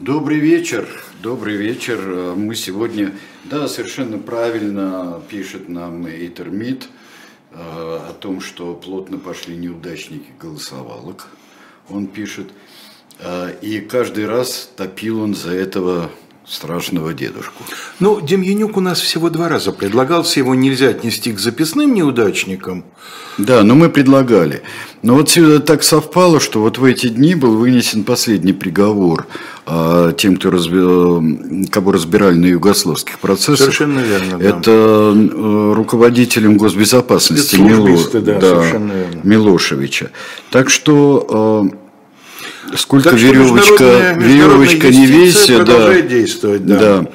Добрый вечер, добрый вечер. Мы сегодня, да, совершенно правильно пишет нам Эйтер Мид э, о том, что плотно пошли неудачники голосовалок. Он пишет, э, и каждый раз топил он за этого страшного дедушку. Ну, Демьянюк у нас всего два раза предлагался, его нельзя отнести к записным неудачникам. Да, но мы предлагали. Но вот так совпало, что вот в эти дни был вынесен последний приговор а, тем, кто разби... кого разбирали на югославских процессах. Совершенно верно, да. Это э, руководителем госбезопасности Мило... да, да, Милошевича. Так что э, Сколько так веревочка, веревочка не весит, да. действовать, да. да.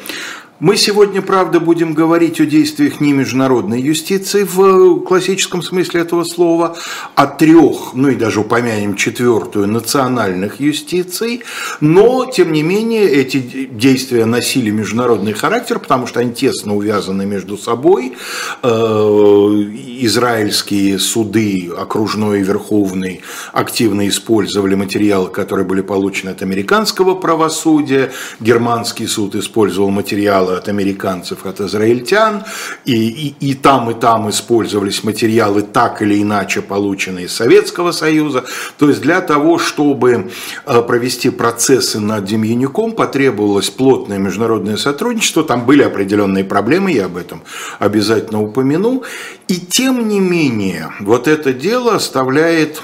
Мы сегодня, правда, будем говорить о действиях не международной юстиции в классическом смысле этого слова, о трех, ну и даже упомянем четвертую, национальных юстиций, но, тем не менее, эти действия носили международный характер, потому что они тесно увязаны между собой. Э, израильские суды, окружной и верховный, активно использовали материалы, которые были получены от американского правосудия, германский суд использовал материалы материалы от американцев, от израильтян, и, и, и там, и там использовались материалы так или иначе полученные из Советского Союза. То есть для того, чтобы э, провести процессы над Демьянюком, потребовалось плотное международное сотрудничество, там были определенные проблемы, я об этом обязательно упомяну. И тем не менее, вот это дело оставляет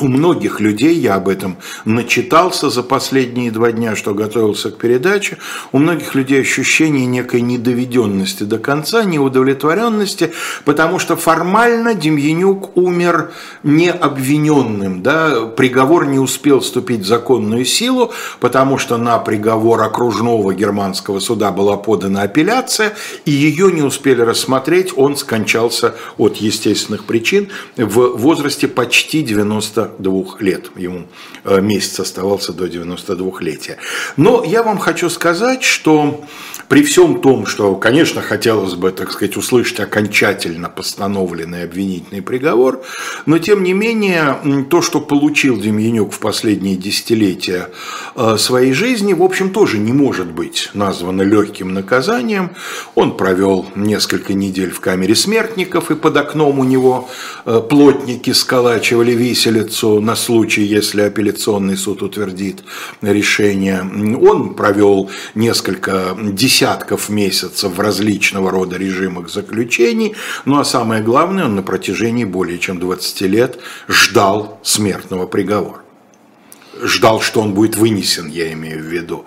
у многих людей, я об этом начитался за последние два дня, что готовился к передаче, у многих людей ощущение некой недоведенности до конца, неудовлетворенности, потому что формально Демьянюк умер необвиненным, да, приговор не успел вступить в законную силу, потому что на приговор окружного германского суда была подана апелляция, и ее не успели рассмотреть, он скончался от естественных причин в возрасте почти 90 92 лет. Ему э, месяц оставался до 92-летия. Но я вам хочу сказать, что при всем том, что, конечно, хотелось бы, так сказать, услышать окончательно постановленный обвинительный приговор, но тем не менее то, что получил Демьянюк в последние десятилетия э, своей жизни, в общем, тоже не может быть названо легким наказанием. Он провел несколько недель в камере смертников, и под окном у него э, плотники сколачивали виселицу на случай, если апелляционный суд утвердит решение. Он провел несколько десятков месяцев в различного рода режимах заключений, ну а самое главное, он на протяжении более чем 20 лет ждал смертного приговора ждал, что он будет вынесен, я имею в виду.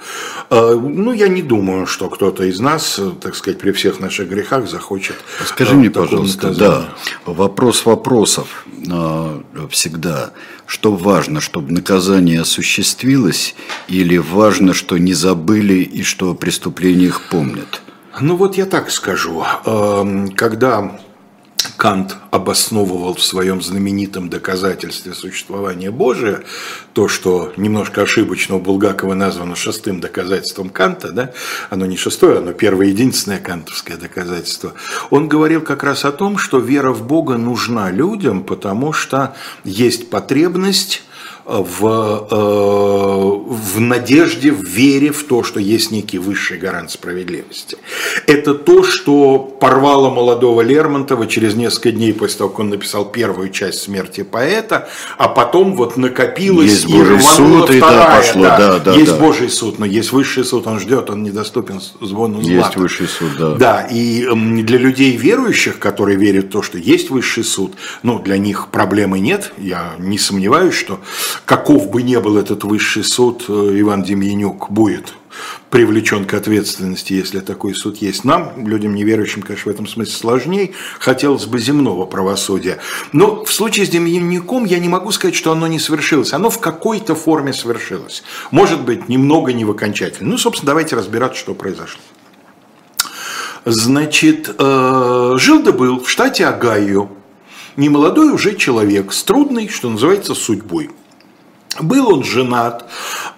Э, ну, я не думаю, что кто-то из нас, так сказать, при всех наших грехах захочет. Скажи мне, пожалуйста, да, вопрос вопросов э, всегда. Что важно, чтобы наказание осуществилось, или важно, что не забыли и что о преступлениях помнят? Ну вот я так скажу. Эм, когда Кант обосновывал в своем знаменитом доказательстве существования Божия, то, что немножко ошибочно у Булгакова названо шестым доказательством Канта, да, оно не шестое, оно первое единственное кантовское доказательство, он говорил как раз о том, что вера в Бога нужна людям, потому что есть потребность в, э, в надежде, в вере в то, что есть некий высший гарант справедливости. Это то, что порвало молодого Лермонтова через несколько дней после того, как он написал первую часть «Смерти поэта», а потом вот накопилось есть и Божий суд, вторая, и да, пошло, да, да, да, Есть да. Божий суд, но есть высший суд, он ждет, он недоступен звону злата. Есть высший суд, да. Да, и для людей верующих, которые верят в то, что есть высший суд, ну, для них проблемы нет, я не сомневаюсь, что каков бы ни был этот высший суд, э, Иван Демьянюк будет привлечен к ответственности, если такой суд есть. Нам, людям неверующим, конечно, в этом смысле сложнее, хотелось бы земного правосудия. Но в случае с Демьянюком я не могу сказать, что оно не свершилось. Оно в какой-то форме свершилось. Может быть, немного не в окончательно. Ну, собственно, давайте разбираться, что произошло. Значит, э, жил да был в штате Огайо немолодой уже человек с трудной, что называется, судьбой. Был он женат,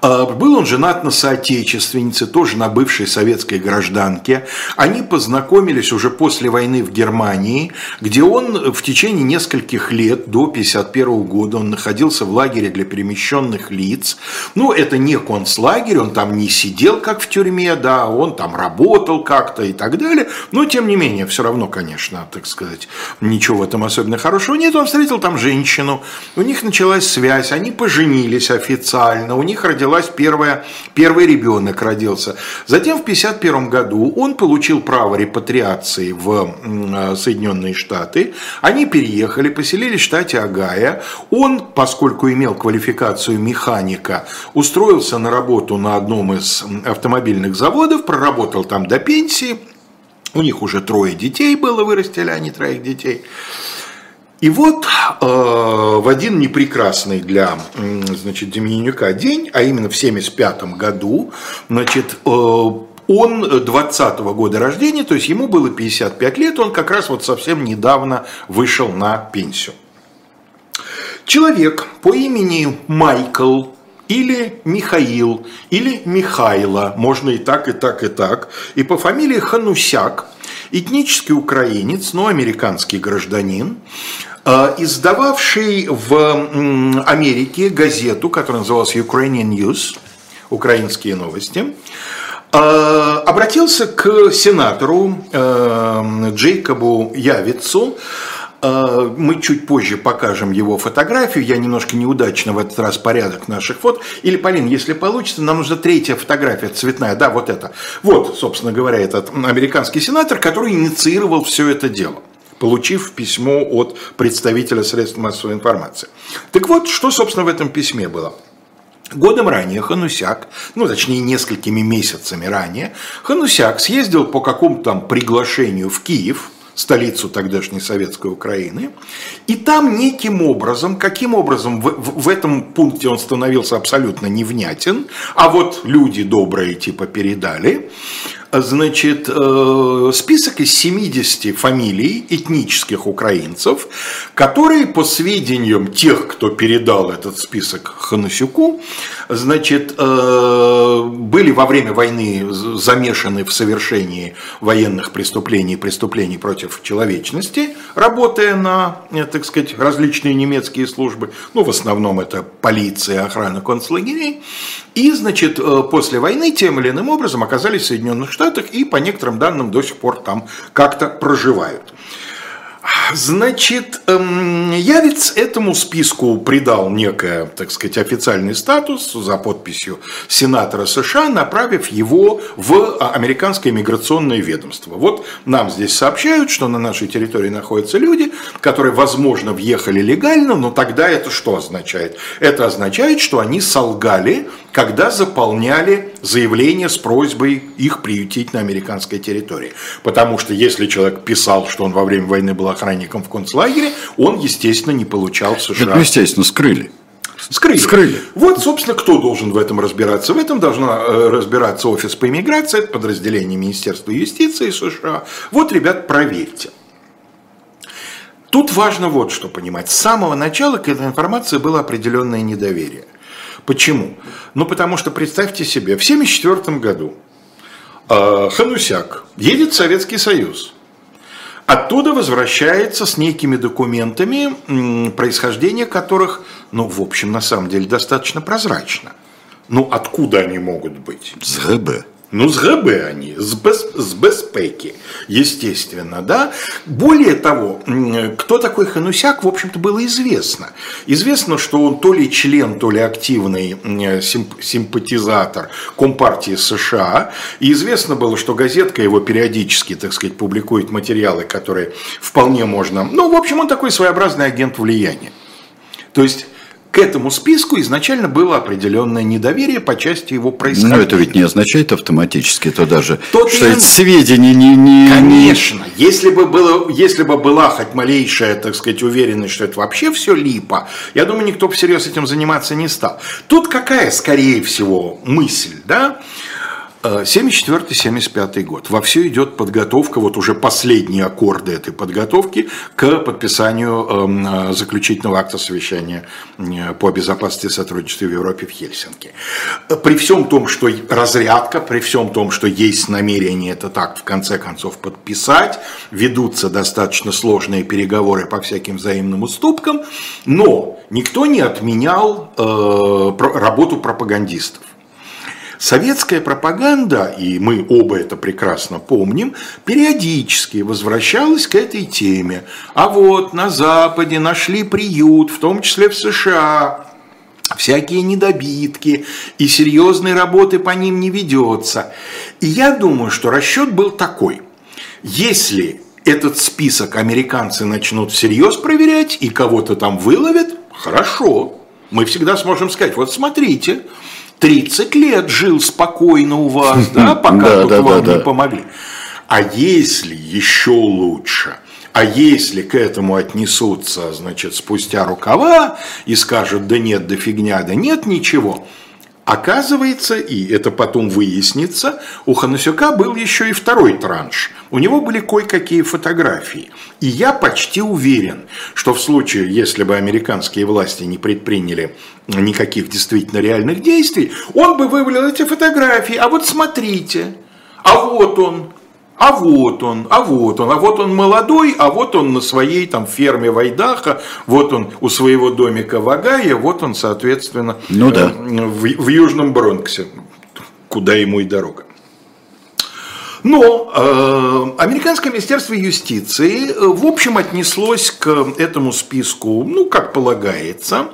А, был он женат на соотечественнице, тоже на бывшей советской гражданке. Они познакомились уже после войны в Германии, где он в течение нескольких лет, до 1951 года, он находился в лагере для перемещенных лиц. Ну, это не концлагерь, он там не сидел, как в тюрьме, да, он там работал как-то и так далее. Но, тем не менее, все равно, конечно, так сказать, ничего в этом особенно хорошего нет. Он встретил там женщину, у них началась связь, они поженились официально, у них родилась родилась первая, первый ребенок родился. Затем в 1951 году он получил право репатриации в э, Соединенные Штаты. Они переехали, поселились в штате Агая. Он, поскольку имел квалификацию механика, устроился на работу на одном из автомобильных заводов, проработал там до пенсии. У них уже трое детей было, вырастили они троих детей. И вот э, в один непрекрасный для значит, Демьянюка день, а именно в 1975 году, значит, э, он 20 -го года рождения, то есть ему было 55 лет, он как раз вот совсем недавно вышел на пенсию. Человек по имени Майкл или Михаил, или Михайло, можно и так, и так, и так, и по фамилии Ханусяк, этнический украинец, но американский гражданин, издававший в Америке газету, которая называлась Ukrainian News, украинские новости, э, обратился к сенатору э, Джейкобу Явицу, мы чуть позже покажем его фотографию. Я немножко неудачно в этот раз порядок наших фот. Или, Полин, если получится, нам нужна третья фотография цветная. Да, вот это. Вот, собственно говоря, этот американский сенатор, который инициировал все это дело получив письмо от представителя средств массовой информации. Так вот, что, собственно, в этом письме было? Годом ранее Ханусяк, ну точнее несколькими месяцами ранее, Ханусяк съездил по какому-то там приглашению в Киев, столицу тогдашней советской Украины, и там неким образом, каким образом в, в, в этом пункте он становился абсолютно невнятен, а вот люди добрые типа передали, значит, э, список из 70 фамилий этнических украинцев, которые, по сведениям тех, кто передал этот список Ханасюку, значит, э, были во время войны замешаны в совершении военных преступлений, преступлений против человечности, работая на, э, так сказать, различные немецкие службы, ну, в основном это полиция, охрана концлагерей, и, значит, после войны тем или иным образом оказались в Соединенных Штатах и, по некоторым данным, до сих пор там как-то проживают. Значит, эм, Явец этому списку придал некое, так сказать, официальный статус за подписью сенатора США, направив его в американское миграционное ведомство. Вот нам здесь сообщают, что на нашей территории находятся люди, которые, возможно, въехали легально, но тогда это что означает? Это означает, что они солгали когда заполняли заявление с просьбой их приютить на американской территории. Потому что если человек писал, что он во время войны был охранником в концлагере, он, естественно, не получал в США. Это, естественно, скрыли. Скрыли. Скрыли. Вот, собственно, кто должен в этом разбираться? В этом должна э, разбираться офис по иммиграции, это подразделение Министерства юстиции США. Вот, ребят, проверьте. Тут важно вот что понимать. С самого начала к этой информации было определенное недоверие. Почему? Ну, потому что представьте себе, в 1974 году э, Ханусяк едет в Советский Союз. Оттуда возвращается с некими документами, происхождение которых, ну, в общем, на самом деле достаточно прозрачно. Ну, откуда они могут быть? С ГБ. Ну, с ГБ они, с, без, с безпеки, естественно, да. Более того, кто такой Ханусяк, в общем-то, было известно. Известно, что он то ли член, то ли активный симпатизатор Компартии США. И известно было, что газетка его периодически, так сказать, публикует материалы, которые вполне можно... Ну, в общем, он такой своеобразный агент влияния. То есть к этому списку изначально было определенное недоверие по части его происхождения. Но это ведь не означает автоматически то даже, Тот что я... эти сведения не... не Конечно, если бы, было, если бы была хоть малейшая, так сказать, уверенность, что это вообще все липа, я думаю, никто всерьез этим заниматься не стал. Тут какая, скорее всего, мысль, да? 74-75 год. Во все идет подготовка, вот уже последние аккорды этой подготовки к подписанию эм, заключительного акта совещания по безопасности и сотрудничеству в Европе в Хельсинки. При всем том, что разрядка, при всем том, что есть намерение этот акт в конце концов подписать, ведутся достаточно сложные переговоры по всяким взаимным уступкам, но никто не отменял э, работу пропагандистов. Советская пропаганда, и мы оба это прекрасно помним, периодически возвращалась к этой теме. А вот на Западе нашли приют, в том числе в США, всякие недобитки, и серьезной работы по ним не ведется. И я думаю, что расчет был такой. Если этот список американцы начнут всерьез проверять и кого-то там выловят, хорошо. Мы всегда сможем сказать, вот смотрите, 30 лет жил спокойно у вас, да, пока тут вам не помогли. А если еще лучше, а если к этому отнесутся, значит, спустя рукава и скажут, да нет, да фигня, да нет ничего – Оказывается, и это потом выяснится, у Ханасюка был еще и второй транш. У него были кое-какие фотографии. И я почти уверен, что в случае, если бы американские власти не предприняли никаких действительно реальных действий, он бы вывалил эти фотографии. А вот смотрите, а вот он, а вот он, а вот он, а вот он молодой, а вот он на своей там ферме Вайдаха, вот он у своего домика в Агае, вот он, соответственно, ну, да. Э, в, в Южном Бронксе, куда ему и дорога. Но э, американское министерство юстиции э, в общем отнеслось к этому списку, ну, как полагается,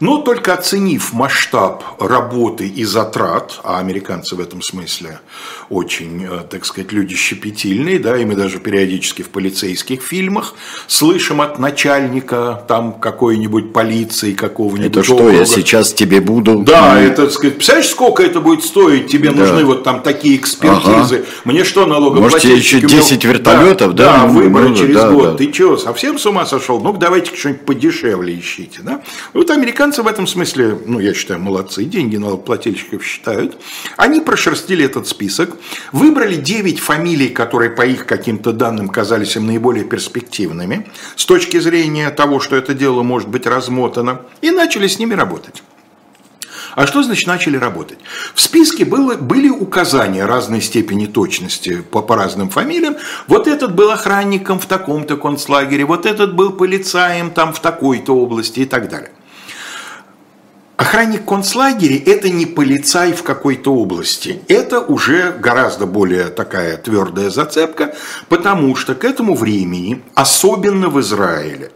но только оценив масштаб работы и затрат, а американцы в этом смысле очень, э, так сказать, люди щепетильные, да, и мы даже периодически в полицейских фильмах слышим от начальника там какой-нибудь полиции, какого-нибудь Это что, я сейчас тебе буду... Да, это, так сказать, представляешь, сколько это будет стоить, тебе да. нужны вот там такие экспертизы, ага. мне что, налогоплательщики... Может, еще 10 вертолетов, да? Да, выборы ну, через да, год, да. ты что, совсем с ума сошел? Ну, давайте что-нибудь подешевле ищите, да? Вот американцы в этом смысле, ну, я считаю, молодцы, деньги налогоплательщиков считают. Они прошерстили этот список, Выбрали 9 фамилий, которые по их каким-то данным казались им наиболее перспективными с точки зрения того, что это дело может быть размотано, и начали с ними работать. А что значит начали работать? В списке было, были указания разной степени точности по, по разным фамилиям. Вот этот был охранником в таком-то концлагере, вот этот был полицаем там в такой-то области и так далее. Охранник концлагеря – это не полицай в какой-то области. Это уже гораздо более такая твердая зацепка, потому что к этому времени, особенно в Израиле,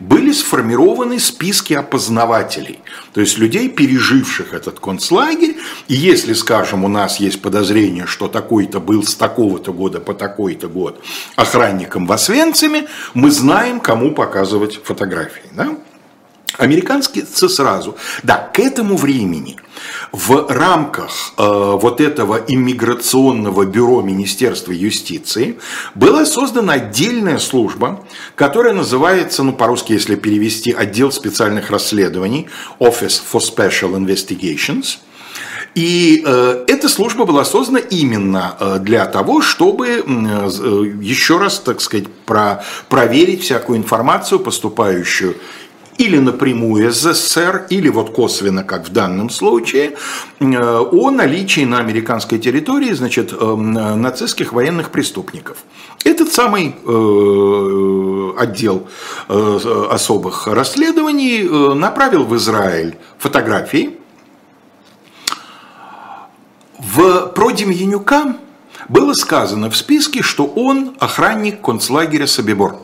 были сформированы списки опознавателей, то есть людей, переживших этот концлагерь. И если, скажем, у нас есть подозрение, что такой-то был с такого-то года по такой-то год охранником в Освенциме, мы знаем, кому показывать фотографии. Да? Американские сразу. Да, к этому времени в рамках э, вот этого иммиграционного бюро Министерства юстиции была создана отдельная служба, которая называется, ну по-русски, если перевести, отдел специальных расследований, Office for Special Investigations. И э, эта служба была создана именно э, для того, чтобы э, еще раз, так сказать, про, проверить всякую информацию, поступающую или напрямую из СССР, или вот косвенно, как в данном случае, э, о наличии на американской территории значит, э, нацистских военных преступников. Этот самый э, отдел особых расследований направил в Израиль фотографии. В, про Демьянюка было сказано в списке, что он охранник концлагеря Собибор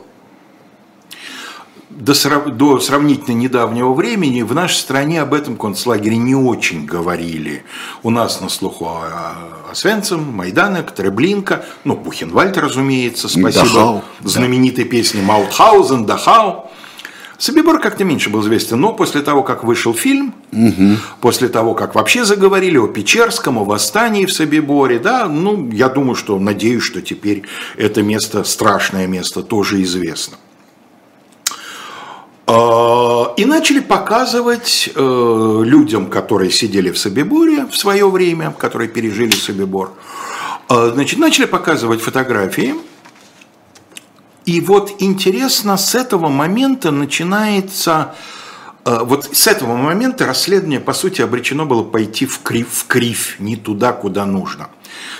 до, до сравнительно недавнего времени в нашей стране об этом концлагере не очень говорили. У нас на слуху о, о Свенцем, Майданек, Треблинка, ну, Бухенвальд, разумеется, спасибо Дахау, знаменитой да. песне Маутхаузен, Дахау. Собибор как-то меньше был известен, но после того, как вышел фильм, угу. после того, как вообще заговорили о Печерском, о восстании в Собиборе, да, ну, я думаю, что, надеюсь, что теперь это место, страшное место, тоже известно. А, и начали показывать э, людям, которые сидели в Собиборе в свое время, которые пережили Собибор, э, значит, начали показывать фотографии. И вот интересно, с этого момента начинается, э, вот с этого момента расследование, по сути, обречено было пойти в крив, в кривь, не туда, куда нужно.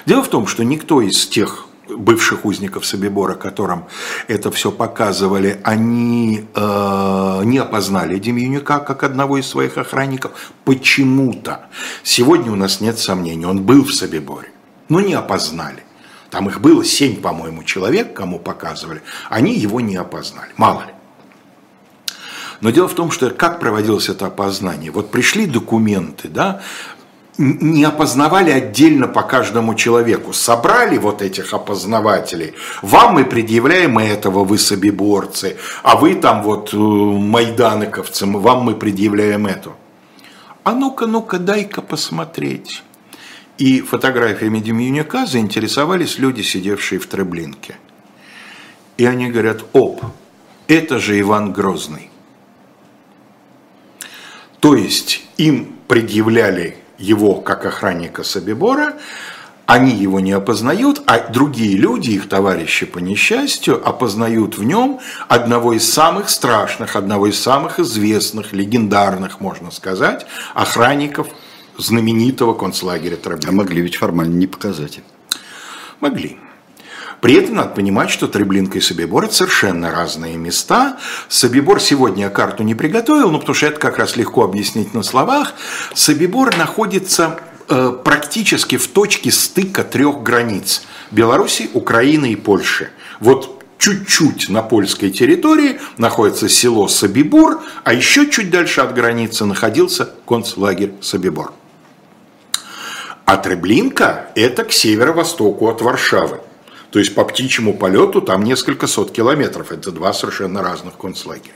Дело в том, что никто из тех бывших узников Собибора, которым это все показывали, они э, не опознали Демьянюка как одного из своих охранников. Почему-то. Сегодня у нас нет сомнений, он был в Собиборе, но не опознали. Там их было семь, по-моему, человек, кому показывали. Они его не опознали. Мало ли. Но дело в том, что как проводилось это опознание? Вот пришли документы, да, не опознавали отдельно по каждому человеку. Собрали вот этих опознавателей. Вам мы предъявляем этого, вы собиборцы, а вы там вот э, майданыковцы, вам мы предъявляем эту. А ну-ка, ну-ка, дай-ка посмотреть. И фотографиями Демьянюка заинтересовались люди, сидевшие в Треблинке. И они говорят, оп, это же Иван Грозный. То есть им предъявляли его как охранника Собибора, они его не опознают, а другие люди, их товарищи по несчастью, опознают в нем одного из самых страшных, одного из самых известных, легендарных, можно сказать, охранников знаменитого концлагеря Треблинка. А могли ведь формально не показать. Могли. При этом надо понимать, что Треблинка и Собибор – это совершенно разные места. Собибор сегодня карту не приготовил, ну, потому что это как раз легко объяснить на словах. Собибор находится э, практически в точке стыка трех границ – Беларуси, Украины и Польши. Вот чуть-чуть на польской территории находится село Собибор, а еще чуть дальше от границы находился концлагерь Собибор. А Треблинка – это к северо-востоку от Варшавы. То есть по птичьему полету там несколько сот километров. Это два совершенно разных концлагеря.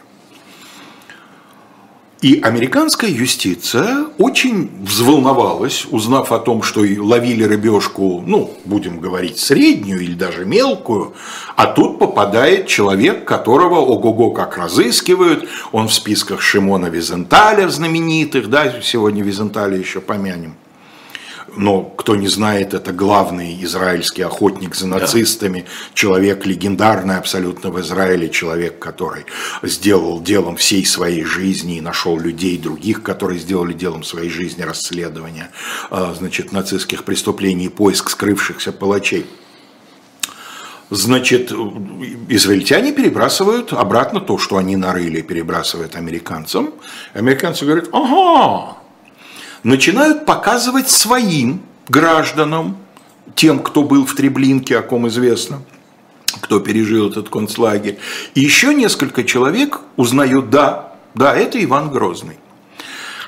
И американская юстиция очень взволновалась, узнав о том, что ловили рыбешку, ну, будем говорить, среднюю или даже мелкую, а тут попадает человек, которого ого-го как разыскивают, он в списках Шимона Визенталя знаменитых, да, сегодня Визенталя еще помянем, но кто не знает, это главный израильский охотник за нацистами, да. человек легендарный абсолютно в Израиле, человек, который сделал делом всей своей жизни и нашел людей других, которые сделали делом своей жизни расследование а, значит, нацистских преступлений и поиск скрывшихся палачей. Значит, израильтяне перебрасывают обратно то, что они нарыли, перебрасывают американцам. Американцы говорят, ага, начинают показывать своим гражданам, тем, кто был в Треблинке, о ком известно, кто пережил этот концлагерь. И еще несколько человек узнают, да, да, это Иван Грозный.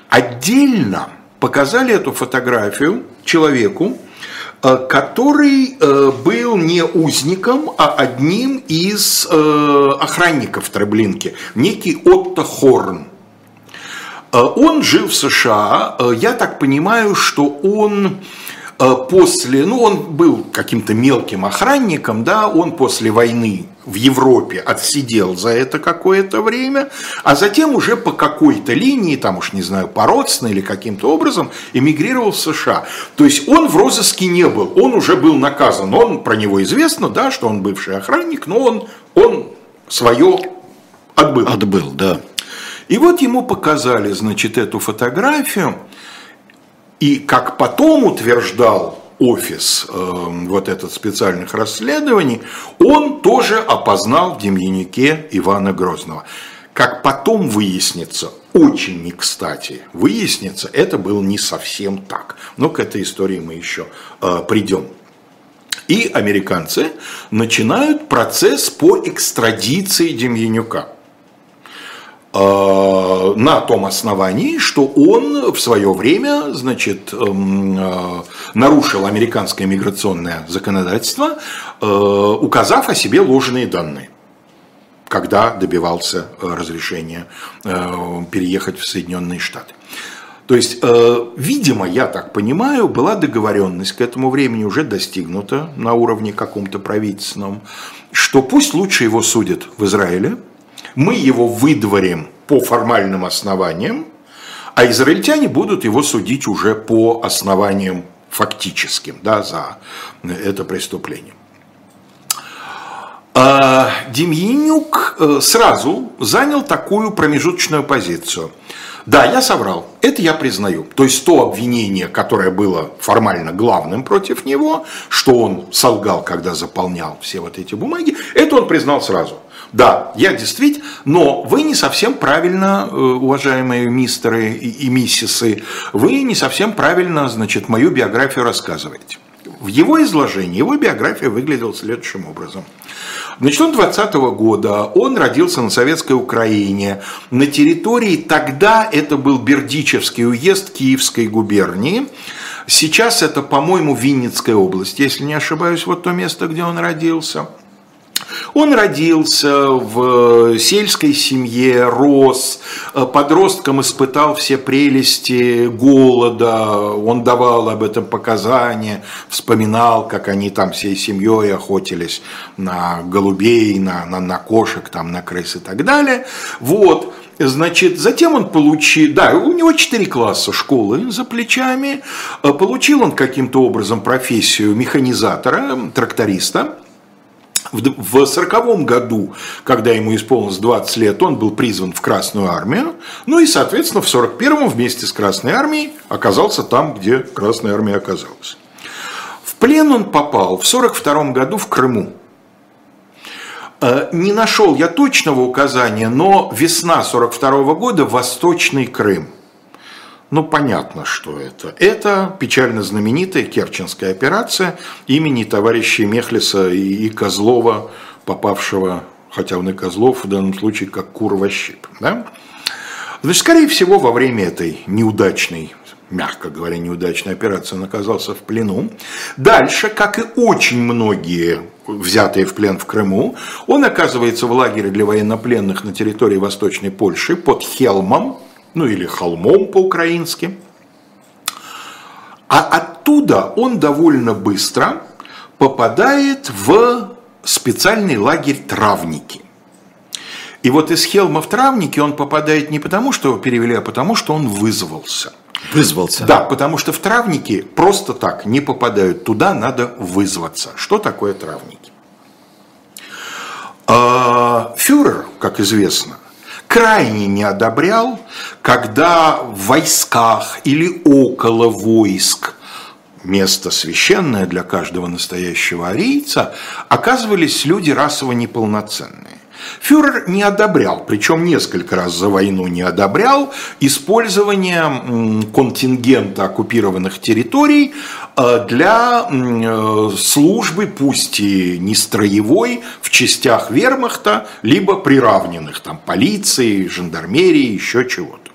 Отдельно показали эту фотографию человеку, э, который э, был не узником, а одним из э, охранников Треблинки, некий Отто Хорн. Э, он жил в США, э, я так понимаю, что он э, после, ну он был каким-то мелким охранником, да, он после войны в Европе отсидел за это какое-то время, а затем уже по какой-то линии, там уж не знаю, по родственной или каким-то образом, эмигрировал в США. То есть он в розыске не был, он уже был наказан, он, про него известно, да, что он бывший охранник, но он, он свое отбыл. Отбыл, да. И вот ему показали, значит, эту фотографию, и как потом утверждал офис э, вот этот специальных расследований, он тоже опознал в Демьянике Ивана Грозного. Как потом выяснится, очень не кстати выяснится, это было не совсем так. Но к этой истории мы еще э, придем. И американцы начинают процесс по экстрадиции Демьянюка. Э, на том основании, что он в свое время значит, эм, э, нарушил американское миграционное законодательство, э, указав о себе ложные данные когда добивался разрешения переехать в Соединенные Штаты. То есть, видимо, я так понимаю, была договоренность к этому времени уже достигнута на уровне каком-то правительственном, что пусть лучше его судят в Израиле, мы его выдворим по формальным основаниям, а израильтяне будут его судить уже по основаниям фактическим да, за это преступление. А Демьянюк э, сразу занял такую промежуточную позицию. Да, я соврал, это я признаю. То есть то обвинение, которое было формально главным против него, что он солгал, когда заполнял все вот эти бумаги, это он признал сразу. Да, я действительно, но вы не совсем правильно, э, уважаемые мистеры и миссисы, вы не совсем правильно, значит, мою биографию рассказываете. В его изложении его биография выглядела следующим образом. Значит, он 20 -го года, он родился на Советской Украине, на территории, тогда это был Бердичевский уезд Киевской губернии, сейчас это, по-моему, Винницкая область, если не ошибаюсь, вот то место, где он родился – он родился в сельской семье, рос, подростком испытал все прелести голода, он давал об этом показания, вспоминал, как они там всей семьей охотились на голубей, на, на, на кошек, там, на крыс и так далее. Вот. Значит, затем он получил, да, у него четыре класса школы за плечами, получил он каким-то образом профессию механизатора, тракториста, в сороковом году, когда ему исполнилось 20 лет, он был призван в Красную армию. Ну и, соответственно, в 41-м вместе с Красной армией оказался там, где Красная армия оказалась. В плен он попал в 42 году в Крыму. Э, не нашел я точного указания, но весна 42 года – Восточный Крым. Ну, понятно, что это. Это печально знаменитая Керченская операция имени товарища Мехлиса и Козлова, попавшего, хотя он и Козлов в данном случае, как кур-щип. Да? Значит, скорее всего, во время этой неудачной мягко говоря, неудачной операции, он оказался в плену. Дальше, как и очень многие взятые в плен в Крыму, он оказывается в лагере для военнопленных на территории Восточной Польши под Хелмом, ну или холмом по-украински. А оттуда он довольно быстро попадает в специальный лагерь травники. И вот из Хелма в травники он попадает не потому, что его перевели, а потому, что он вызвался. Вызвался? Да, потому что в травники просто так не попадают. Туда надо вызваться. Что такое травники? А, фюрер, как известно, крайне не одобрял, когда в войсках или около войск место священное для каждого настоящего арийца, оказывались люди расово неполноценные. Фюрер не одобрял, причем несколько раз за войну не одобрял, использование контингента оккупированных территорий э, для э, службы, пусть и не строевой, в частях вермахта, либо приравненных там полиции, жандармерии, еще чего-то.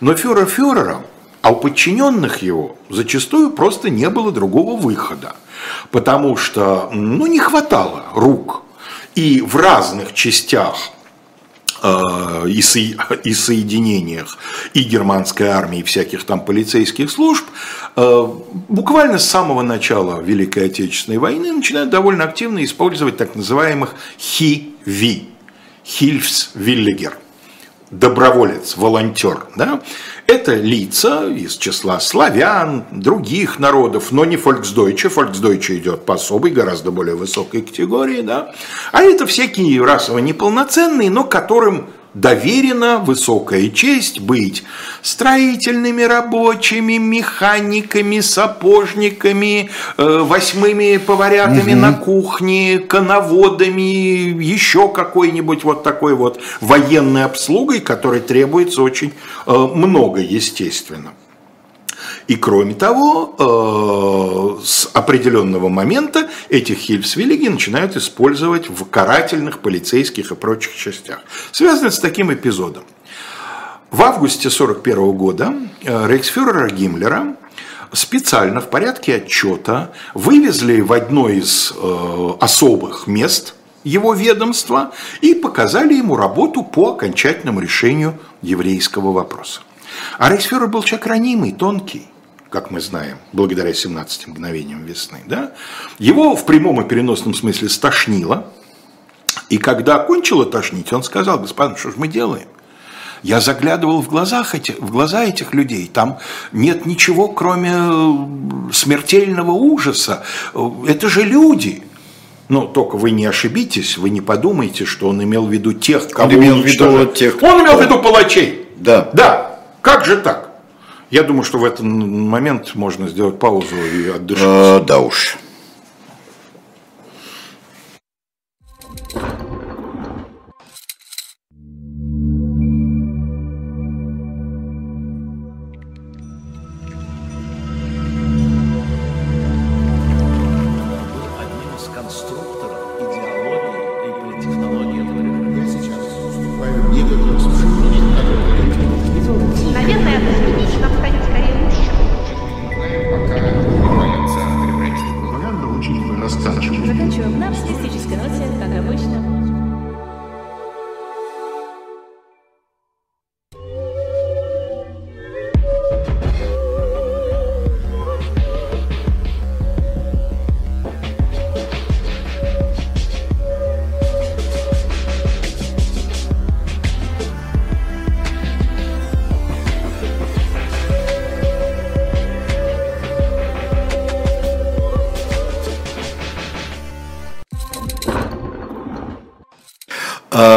Но фюрер фюрером, а у подчиненных его зачастую просто не было другого выхода, потому что ну, не хватало рук и в разных частях э, и, со, и соединениях и германской армии, и всяких там полицейских служб, э, буквально с самого начала Великой Отечественной войны начинают довольно активно использовать так называемых хи-ви, хильфс-виллигер, доброволец, волонтер. Да? Это лица из числа славян, других народов, но не фольксдойче. Фольксдойче идет по особой, гораздо более высокой категории. Да? А это всякие расово неполноценные, но которым доверена высокая честь быть строительными рабочими, механиками, сапожниками, э, восьмыми поварятами угу. на кухне, коноводами, еще какой-нибудь вот такой вот военной обслугой, которой требуется очень э, много, естественно. И кроме того, э, с определенного момента этих хильфсвиллиги начинают использовать в карательных, полицейских и прочих частях. Связано с таким эпизодом. В августе 1941 года э, рейхсфюрера Гиммлера специально в порядке отчета вывезли в одно из э, особых мест его ведомства и показали ему работу по окончательному решению еврейского вопроса. А рейхсфюрер был человек ранимый, тонкий как мы знаем, благодаря 17 мгновениям весны, да, его в прямом и переносном смысле стошнило, и когда кончило тошнить, он сказал, господин, что же мы делаем? Я заглядывал в, глазах эти, в глаза этих людей. Там нет ничего, кроме э, смертельного ужаса. Это же люди. Но только вы не ошибитесь, вы не подумайте, что он имел в виду тех, кого он имел в виду тех, Он имел в виду палачей. Да. Да. Как же так? Я думаю, что в этот момент можно сделать паузу и отдышаться. А, да уж.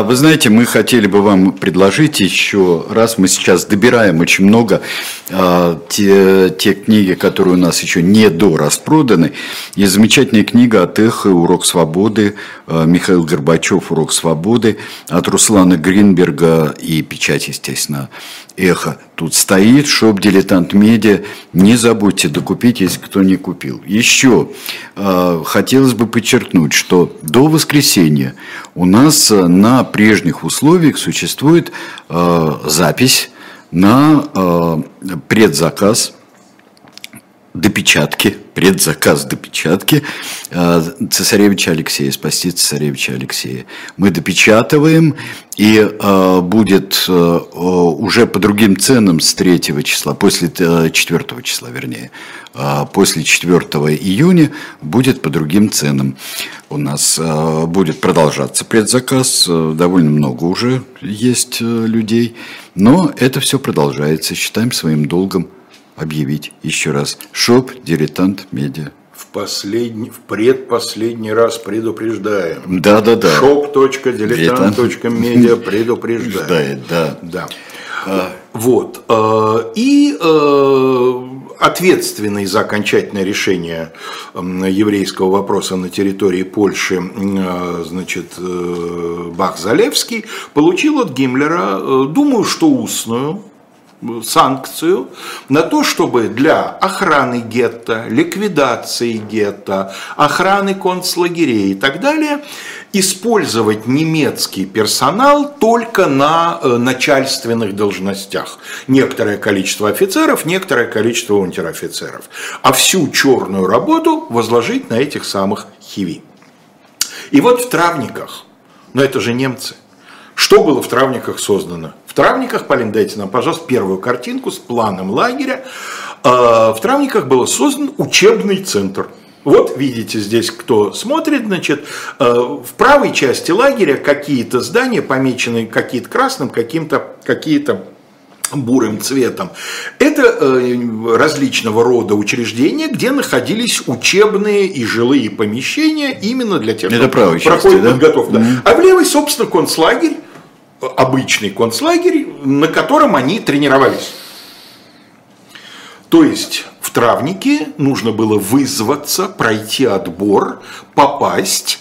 Вы знаете, мы хотели бы вам предложить еще раз, мы сейчас добираем очень много а, те, те книги, которые у нас еще не до распроданы. Есть замечательная книга от Эхо «Урок свободы», а, Михаил Горбачев «Урок свободы», от Руслана Гринберга и печать, естественно, «Эхо». Тут стоит, шоп «Дилетант Медиа». Не забудьте докупить, если кто не купил. Еще хотелось бы подчеркнуть, что до воскресенья у нас на на прежних условиях существует э, запись на э, предзаказ допечатки, предзаказ допечатки э, цесаревича Алексея, спасти цесаревича Алексея. Мы допечатываем, и э, будет э, уже по другим ценам с 3 числа, после 4 числа, вернее, после 4 июня будет по другим ценам. У нас будет продолжаться предзаказ, довольно много уже есть людей, но это все продолжается, считаем своим долгом объявить еще раз. Шоп, дилетант, медиа. В, последний, в предпоследний раз предупреждаем. Да, да, да. Shop.diletant.media предупреждает. Да. да. А. Вот. Э, и э, ответственный за окончательное решение еврейского вопроса на территории Польши, э, значит, Бах-Залевский, получил от Гиммлера, думаю, что устную, санкцию на то, чтобы для охраны гетто, ликвидации гетто, охраны концлагерей и так далее использовать немецкий персонал только на э, начальственных должностях. Некоторое количество офицеров, некоторое количество унтер-офицеров. А всю черную работу возложить на этих самых хиви. И вот в травниках, но это же немцы, что было в травниках создано? Травниках, Полин, дайте нам, пожалуйста, первую картинку с планом лагеря. А, в Травниках был создан учебный центр. Вот видите здесь, кто смотрит, значит, а, в правой части лагеря какие-то здания помечены какие-то красным, каким-то, какие-то бурым цветом. Это э, различного рода учреждения, где находились учебные и жилые помещения именно для тех, кто проходит да? подготовку. Да. Mm-hmm. А в левой, собственно, концлагерь, обычный концлагерь, на котором они тренировались. То есть в травнике нужно было вызваться, пройти отбор, попасть.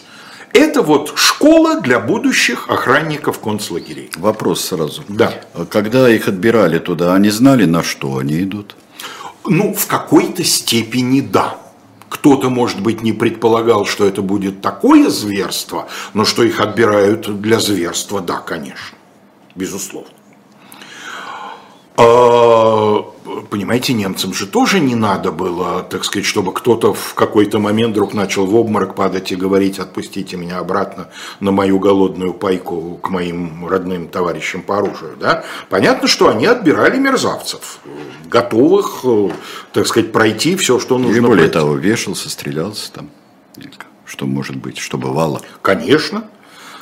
Это вот школа для будущих охранников концлагерей. Вопрос сразу. Да. Когда их отбирали туда, они знали, на что они идут? Ну, в какой-то степени да. Кто-то, может быть, не предполагал, что это будет такое зверство, но что их отбирают для зверства, да, конечно, безусловно. А, понимаете, немцам же тоже не надо было, так сказать, чтобы кто-то в какой-то момент вдруг начал в обморок падать и говорить, отпустите меня обратно на мою голодную пайку к моим родным товарищам по оружию. Да? Понятно, что они отбирали мерзавцев, готовых, так сказать, пройти все, что нужно. И более пройти. того, вешался, стрелялся там, что может быть, что бывало. Конечно.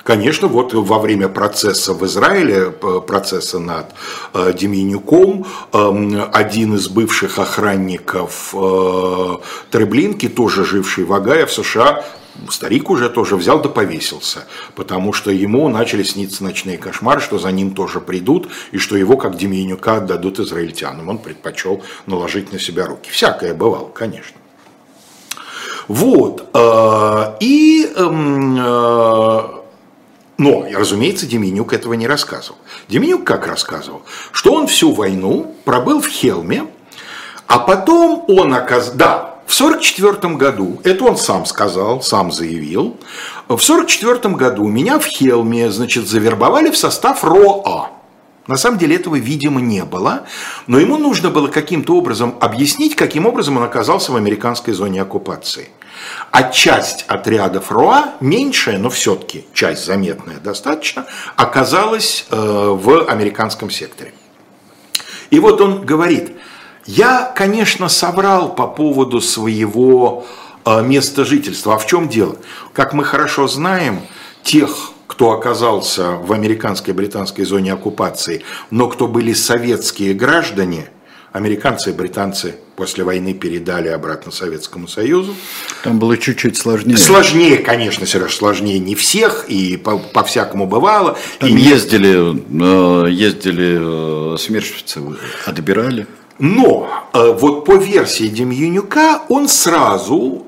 Конечно, вот во время процесса в Израиле, процесса над э, Деменюком, э, один из бывших охранников э, Треблинки, тоже живший в Агае в США, старик уже тоже взял да повесился, потому что ему начали сниться ночные кошмары, что за ним тоже придут, и что его, как Деменюка, отдадут израильтянам. Он предпочел наложить на себя руки. Всякое бывало, конечно. Вот. Э, и эм, но, разумеется, Деменюк этого не рассказывал. Деменюк как рассказывал? Что он всю войну пробыл в Хелме, а потом он оказался... Да, в 1944 году, это он сам сказал, сам заявил, в 1944 году меня в Хелме, значит, завербовали в состав РОА. На самом деле этого, видимо, не было, но ему нужно было каким-то образом объяснить, каким образом он оказался в американской зоне оккупации. А часть отрядов РОА, меньшая, но все-таки часть заметная достаточно, оказалась э, в американском секторе. И вот он говорит, я, конечно, соврал по поводу своего э, места жительства. А в чем дело? Как мы хорошо знаем, тех, кто оказался в американской и британской зоне оккупации, но кто были советские граждане, американцы и британцы после войны передали обратно Советскому Союзу. Там было чуть-чуть сложнее. Сложнее, конечно, Сереж, сложнее не всех, и по-всякому по бывало. Там и ездили, э, ездили э, смерчевцы, отбирали. Но э, вот по версии Демьянюка он сразу,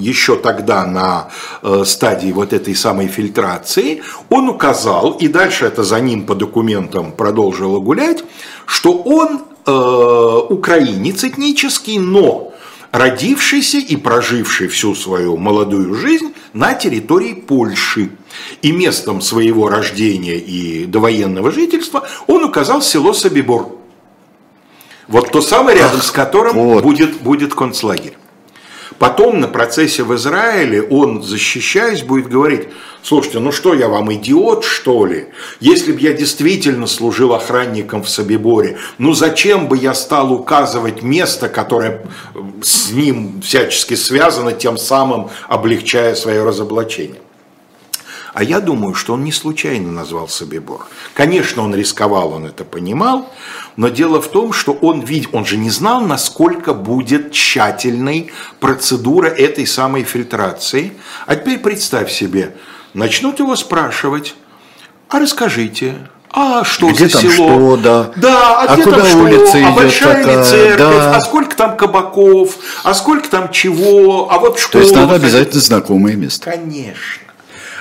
еще тогда на стадии вот этой самой фильтрации, он указал, и дальше это за ним по документам продолжило гулять, что он э, украинец этнический, но родившийся и проживший всю свою молодую жизнь на территории Польши. И местом своего рождения и довоенного жительства он указал село Собибор. Вот то самое, рядом Ах, с которым вот. будет, будет концлагерь. Потом на процессе в Израиле он, защищаясь, будет говорить, слушайте, ну что я вам, идиот что ли? Если бы я действительно служил охранником в Собиборе, ну зачем бы я стал указывать место, которое с ним всячески связано, тем самым облегчая свое разоблачение? А я думаю, что он не случайно назвал Собибор. Конечно, он рисковал, он это понимал, но дело в том, что он видел, он же не знал, насколько будет тщательной процедура этой самой фильтрации. А теперь представь себе, начнут его спрашивать, а расскажите, а что где за там село? Что, да. Да, а, а где куда там улица что? Идет а большая такая? ли церковь? Да. А сколько там кабаков? А сколько там чего? А вот что? То есть надо обязательно знакомое место. Конечно.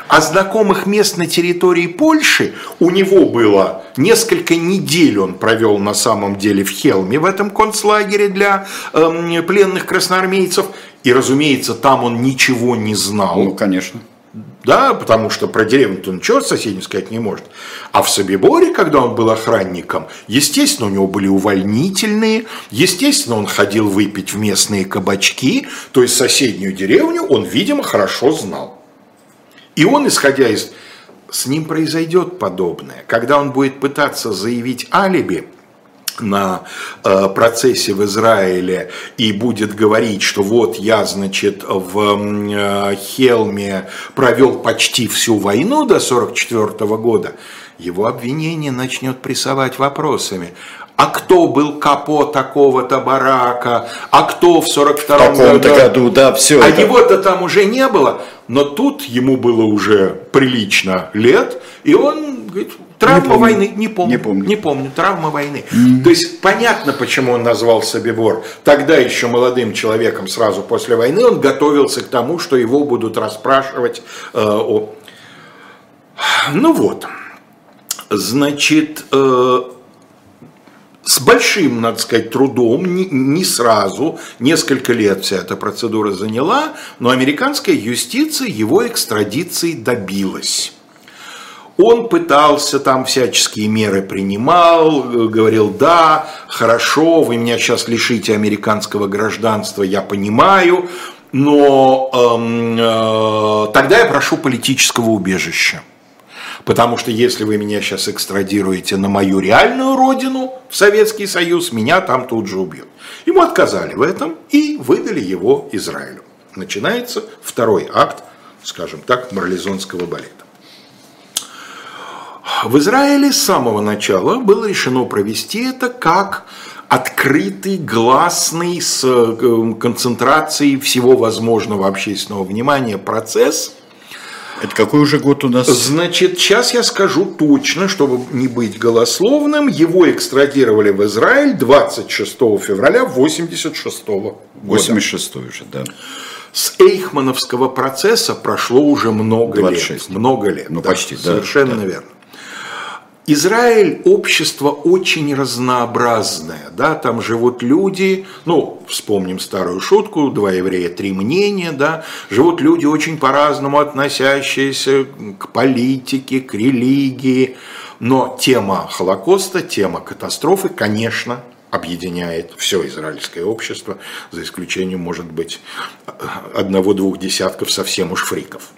А знакомых мест на территории Польши у него было несколько недель он провел на самом деле в Хелме, в этом концлагере для э, пленных красноармейцев. И, разумеется, там он ничего не знал. Ну, конечно. Да, потому что про деревню-то он ничего соседним сказать не может. А в Собиборе, когда он был охранником, естественно, у него были увольнительные, естественно, он ходил выпить в местные кабачки, то есть соседнюю деревню он, видимо, хорошо знал. И он, исходя из... С ним произойдет подобное. Когда он будет пытаться заявить алиби, на э, процессе в Израиле и будет говорить, что вот я, значит, в э, Хелме провел почти всю войну до 1944 года, его обвинение начнет прессовать вопросами а кто был капо такого-то барака, а кто в 42-м году, году, да, все а это. его-то там уже не было, но тут ему было уже прилично лет, и он говорит, травма не войны, не помню, не помню, не помню. Травма войны. Mm-hmm. То есть понятно, почему он назвал Собибор. Тогда еще молодым человеком сразу после войны он готовился к тому, что его будут расспрашивать э, о... Ну вот, значит, э, с большим, надо сказать, трудом, не, сразу, несколько лет вся эта процедура заняла, но американская юстиция его экстрадиции добилась. Он пытался там всяческие меры принимал, говорил, да, хорошо, вы меня сейчас лишите американского гражданства, я понимаю, но эм, э, тогда я прошу политического убежища. Потому что если вы меня сейчас экстрадируете на мою реальную родину, в Советский Союз, меня там тут же убьют. Ему отказали в этом и выдали его Израилю. Начинается второй акт, скажем так, марлезонского балета. В Израиле с самого начала было решено провести это как открытый, гласный, с э, концентрацией всего возможного общественного внимания процесс. Это какой уже год у нас? Значит, сейчас я скажу точно, чтобы не быть голословным. Его экстрадировали в Израиль 26 февраля 86 года. 86 уже, да. С Эйхмановского процесса прошло уже много 26. лет. Много лет. Ну, да, почти, да, Совершенно да. верно. Израиль общество очень разнообразное, да, там живут люди, ну, вспомним старую шутку, два еврея, три мнения, да, живут люди очень по-разному относящиеся к политике, к религии, но тема Холокоста, тема катастрофы, конечно, объединяет все израильское общество, за исключением, может быть, одного-двух десятков совсем уж фриков.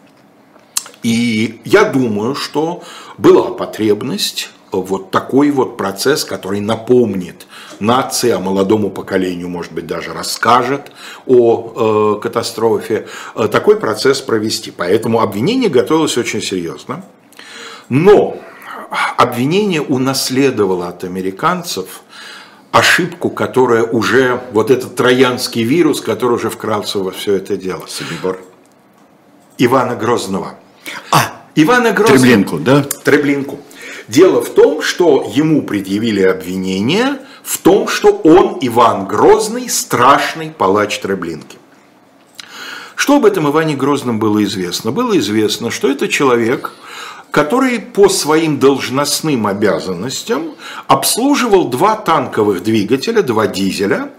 И я думаю, что была потребность вот такой вот процесс, который напомнит нации, а молодому поколению, может быть, даже расскажет о э, катастрофе, э, такой процесс провести. Поэтому обвинение готовилось очень серьезно. Но обвинение унаследовало от американцев ошибку, которая уже, вот этот троянский вирус, который уже вкрался во все это дело. Собибор. Ивана Грозного. А, Ивана Грозного. Треблинку, да? Треблинку. Дело в том, что ему предъявили обвинение в том, что он, Иван Грозный, страшный палач Треблинки. Что об этом Иване Грозном было известно? Было известно, что это человек, который по своим должностным обязанностям обслуживал два танковых двигателя, два дизеля,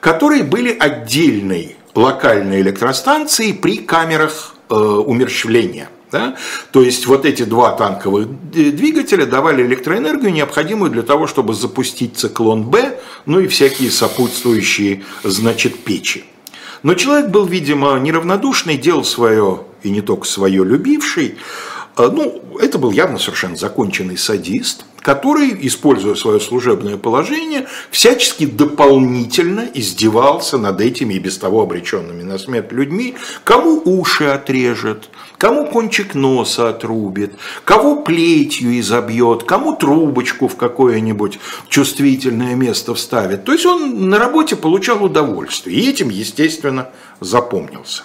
которые были отдельной локальной электростанцией при камерах э, умерщвления. Да? То есть вот эти два танковых двигателя давали электроэнергию, необходимую для того, чтобы запустить циклон Б, ну и всякие сопутствующие, значит, печи. Но человек был, видимо, неравнодушный, делал свое, и не только свое, любивший. Ну, это был явно совершенно законченный садист, который, используя свое служебное положение, всячески дополнительно издевался над этими и без того обреченными на смерть людьми, кому уши отрежет, кому кончик носа отрубит, кого плетью изобьет, кому трубочку в какое-нибудь чувствительное место вставит. То есть он на работе получал удовольствие, и этим, естественно, запомнился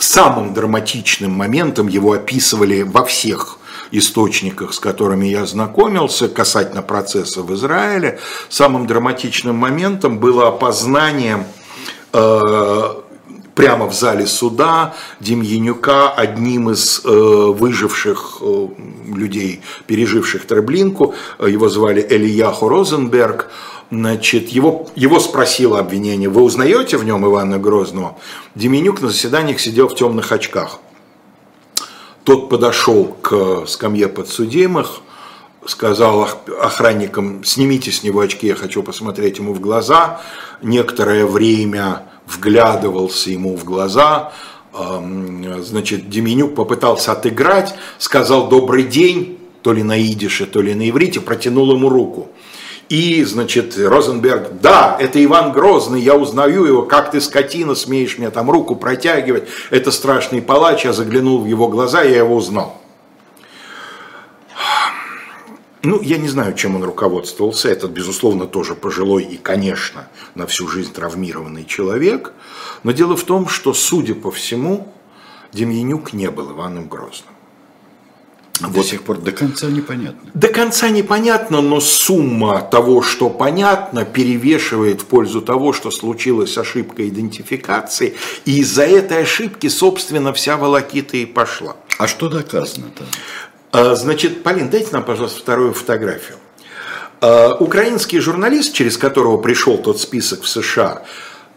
самым драматичным моментом его описывали во всех источниках, с которыми я знакомился, касательно процесса в Израиле, самым драматичным моментом было опознание э, прямо в зале суда Демьянюка одним из э, выживших э, людей, переживших Треблинку, его звали Элияху Розенберг, Значит, его, его спросило обвинение, вы узнаете в нем Ивана Грозного? Деменюк на заседаниях сидел в темных очках. Тот подошел к скамье подсудимых, сказал охранникам, снимите с него очки, я хочу посмотреть ему в глаза. Некоторое время вглядывался ему в глаза, значит, Деменюк попытался отыграть, сказал «добрый день», то ли на идише, то ли на иврите, протянул ему руку. И, значит, Розенберг, да, это Иван Грозный, я узнаю его, как ты, скотина, смеешь мне там руку протягивать, это страшный палач, я заглянул в его глаза, я его узнал. Ну, я не знаю, чем он руководствовался, этот, безусловно, тоже пожилой и, конечно, на всю жизнь травмированный человек, но дело в том, что, судя по всему, Демьянюк не был Иваном Грозным. До вот. сих пор до конца непонятно. До конца непонятно, но сумма того, что понятно, перевешивает в пользу того, что случилась ошибка идентификации. И из-за этой ошибки, собственно, вся волокита и пошла. А что доказано-то? А, значит, Полин, дайте нам, пожалуйста, вторую фотографию. А, украинский журналист, через которого пришел тот список в США,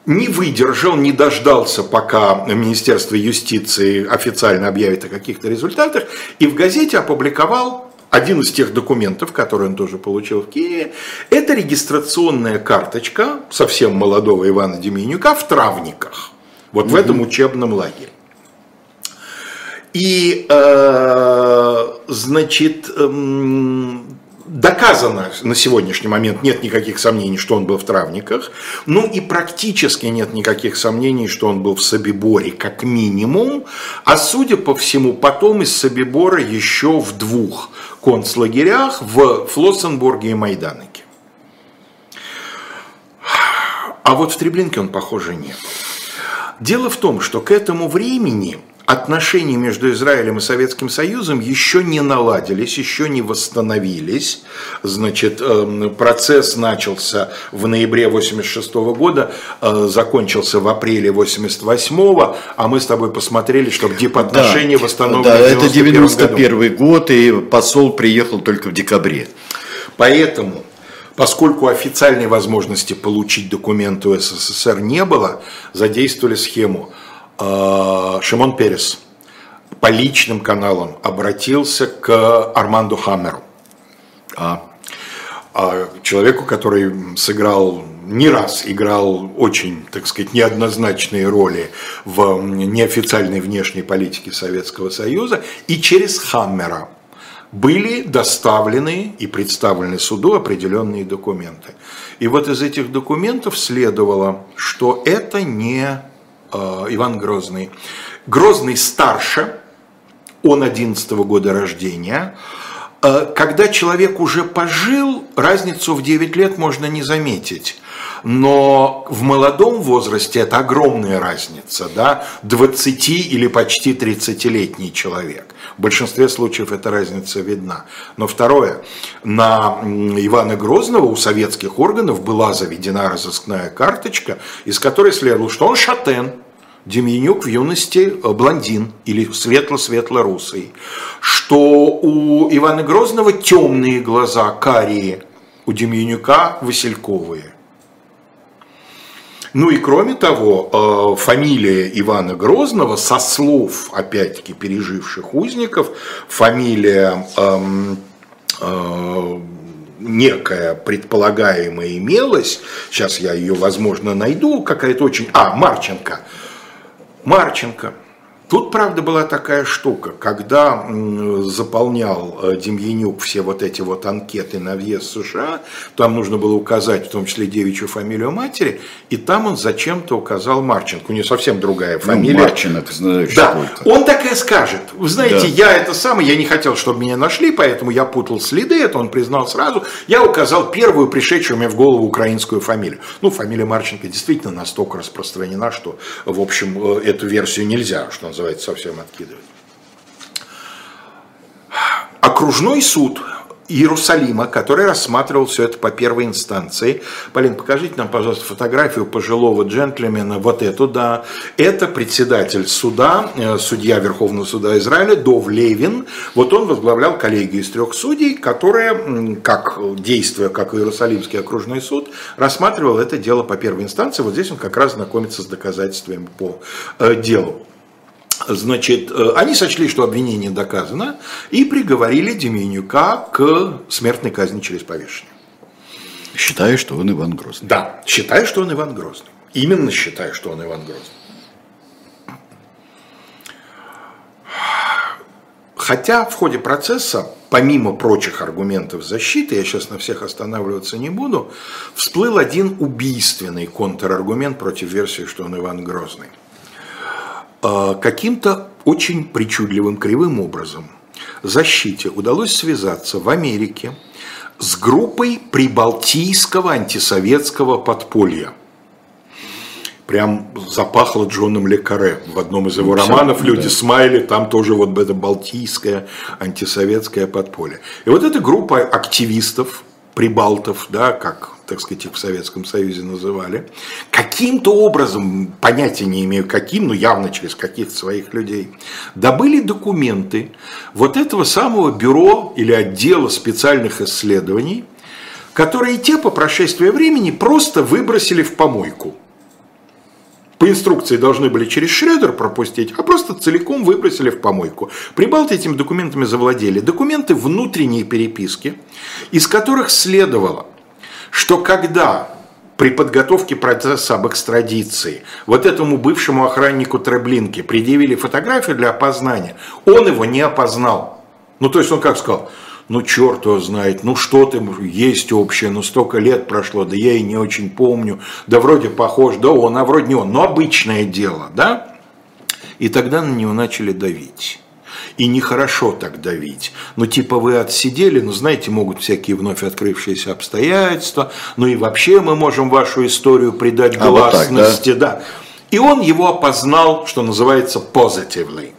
не выдержал, не дождался, пока Министерство юстиции официально объявит о каких-то результатах, и в газете опубликовал один из тех документов, которые он тоже получил в Киеве, это регистрационная карточка совсем молодого Ивана Деменюка в Травниках, вот угу. в этом учебном лагере. И, э, значит, э, Доказано на сегодняшний момент нет никаких сомнений, что он был в травниках. Ну и практически нет никаких сомнений, что он был в Собиборе как минимум. А судя по всему, потом из Собибора еще в двух концлагерях в Флоссенбурге и Майданыке. А вот в Треблинке он, похоже, нет. Дело в том, что к этому времени отношения между Израилем и Советским Союзом еще не наладились, еще не восстановились. Значит, эм, процесс начался в ноябре 86 года, э, закончился в апреле 88 а мы с тобой посмотрели, что дипотношения да, восстановлены Да, это 91 год, и посол приехал только в декабре. Поэтому Поскольку официальной возможности получить документы у СССР не было, задействовали схему – Шимон Перес по личным каналам обратился к Арманду Хаммеру, а, а, человеку, который сыграл не раз играл очень, так сказать, неоднозначные роли в неофициальной внешней политике Советского Союза, и через Хаммера были доставлены и представлены суду определенные документы. И вот из этих документов следовало, что это не Иван Грозный. Грозный старше, он 11 года рождения. Э, когда человек уже пожил, разницу в 9 лет можно не заметить. Но в молодом возрасте это огромная разница, да, 20 или почти 30-летний человек. В большинстве случаев эта разница видна. Но второе, на Ивана Грозного у советских органов была заведена разыскная карточка, из которой следовало, что он шатен, Демьянюк в юности э, блондин или светло-светло-русый, что у Ивана Грозного темные глаза, карие, у Демьянюка васильковые. Ну и кроме того, э, фамилия Ивана Грозного, со слов, опять-таки, переживших узников, фамилия эм, э, некая предполагаемая имелась, сейчас я ее, возможно, найду, какая-то очень... А, Марченко – Марченко. Тут, правда, была такая штука, когда заполнял э, Демьянюк все вот эти вот анкеты на въезд в США, там нужно было указать в том числе девичью фамилию матери, и там он зачем-то указал Марченко, у него совсем другая ну, фамилия. Ну, Марченко, знаешь, да, он так и скажет. Вы знаете, да. я это самое, я не хотел, чтобы меня нашли, поэтому я путал следы, это он признал сразу. Я указал первую пришедшую мне в голову украинскую фамилию. Ну, фамилия Марченко действительно настолько распространена, что, в общем, э, эту версию нельзя, что называется называется, совсем откидывать. Окружной суд Иерусалима, который рассматривал все это по первой инстанции. Полин, покажите нам, пожалуйста, фотографию пожилого джентльмена, вот эту, да. Это председатель суда, э, судья Верховного суда Израиля, Дов Левин. Вот он возглавлял коллегию из трех судей, которая, как действуя как Иерусалимский окружной суд, рассматривал это дело по первой инстанции. Вот здесь он как раз знакомится с доказательствами по э, делу. Значит, э, они сочли, что обвинение доказано, и приговорили Деменюка к смертной казни через повешение. Считая, что он Иван Грозный. Да, считая, что он Иван Грозный. Именно считая, что он Иван Грозный. Хотя в ходе процесса, помимо прочих аргументов защиты, я сейчас на всех останавливаться не буду, всплыл один убийственный контраргумент против версии, что он Иван Грозный. А, каким-то очень причудливым, кривым образом защите удалось связаться в Америке с группой прибалтийского антисоветского подполья. Прям запахло Джоном Лекаре. В одном из его романов «Люди да. смайли» там тоже вот это балтийское антисоветское подполье. И вот эта группа активистов, прибалтов, да, как так сказать, их в Советском Союзе называли, каким-то образом, понятия не имею каким, но явно через каких-то своих людей, добыли документы вот этого самого бюро или отдела специальных исследований, которые те по прошествии времени просто выбросили в помойку. По инструкции должны были через Шредер пропустить, а просто целиком выбросили в помойку. Прибалты этими документами завладели. Документы внутренней переписки, из которых следовало, что когда при подготовке процесса об экстрадиции вот этому бывшему охраннику Треблинки предъявили фотографию для опознания, он его не опознал. Ну, то есть он как сказал, ну черт его знает, ну что ты, есть общее, ну столько лет прошло, да я и не очень помню, да вроде похож, да он, а вроде не он, но обычное дело, да? И тогда на него начали давить. И нехорошо так давить. Ну, типа вы отсидели, ну, знаете, могут всякие вновь открывшиеся обстоятельства, ну и вообще мы можем вашу историю придать гласности, а вот так, да? да. И он его опознал, что называется, positively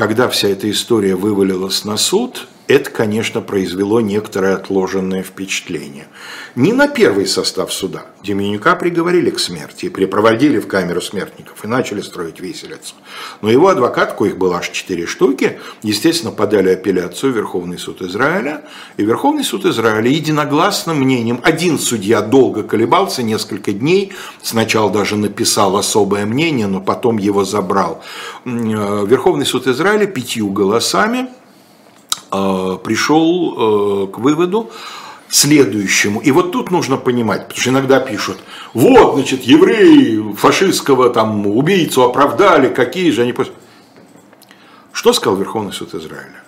когда вся эта история вывалилась на суд, это, конечно, произвело некоторое отложенное впечатление. Не на первый состав суда. Деменюка приговорили к смерти, припроводили в камеру смертников и начали строить виселицу. Но его адвокат, коих было аж четыре штуки, естественно, подали апелляцию в Верховный суд Израиля. И Верховный суд Израиля единогласным мнением, один судья долго колебался, несколько дней, сначала даже написал особое мнение, но потом его забрал. Э, Верховный суд Израиля пятью голосами пришел э, к выводу следующему. И вот тут нужно понимать, потому что иногда пишут, вот, значит, евреи фашистского там убийцу оправдали, какие же они... Что сказал Верховный суд Израиля?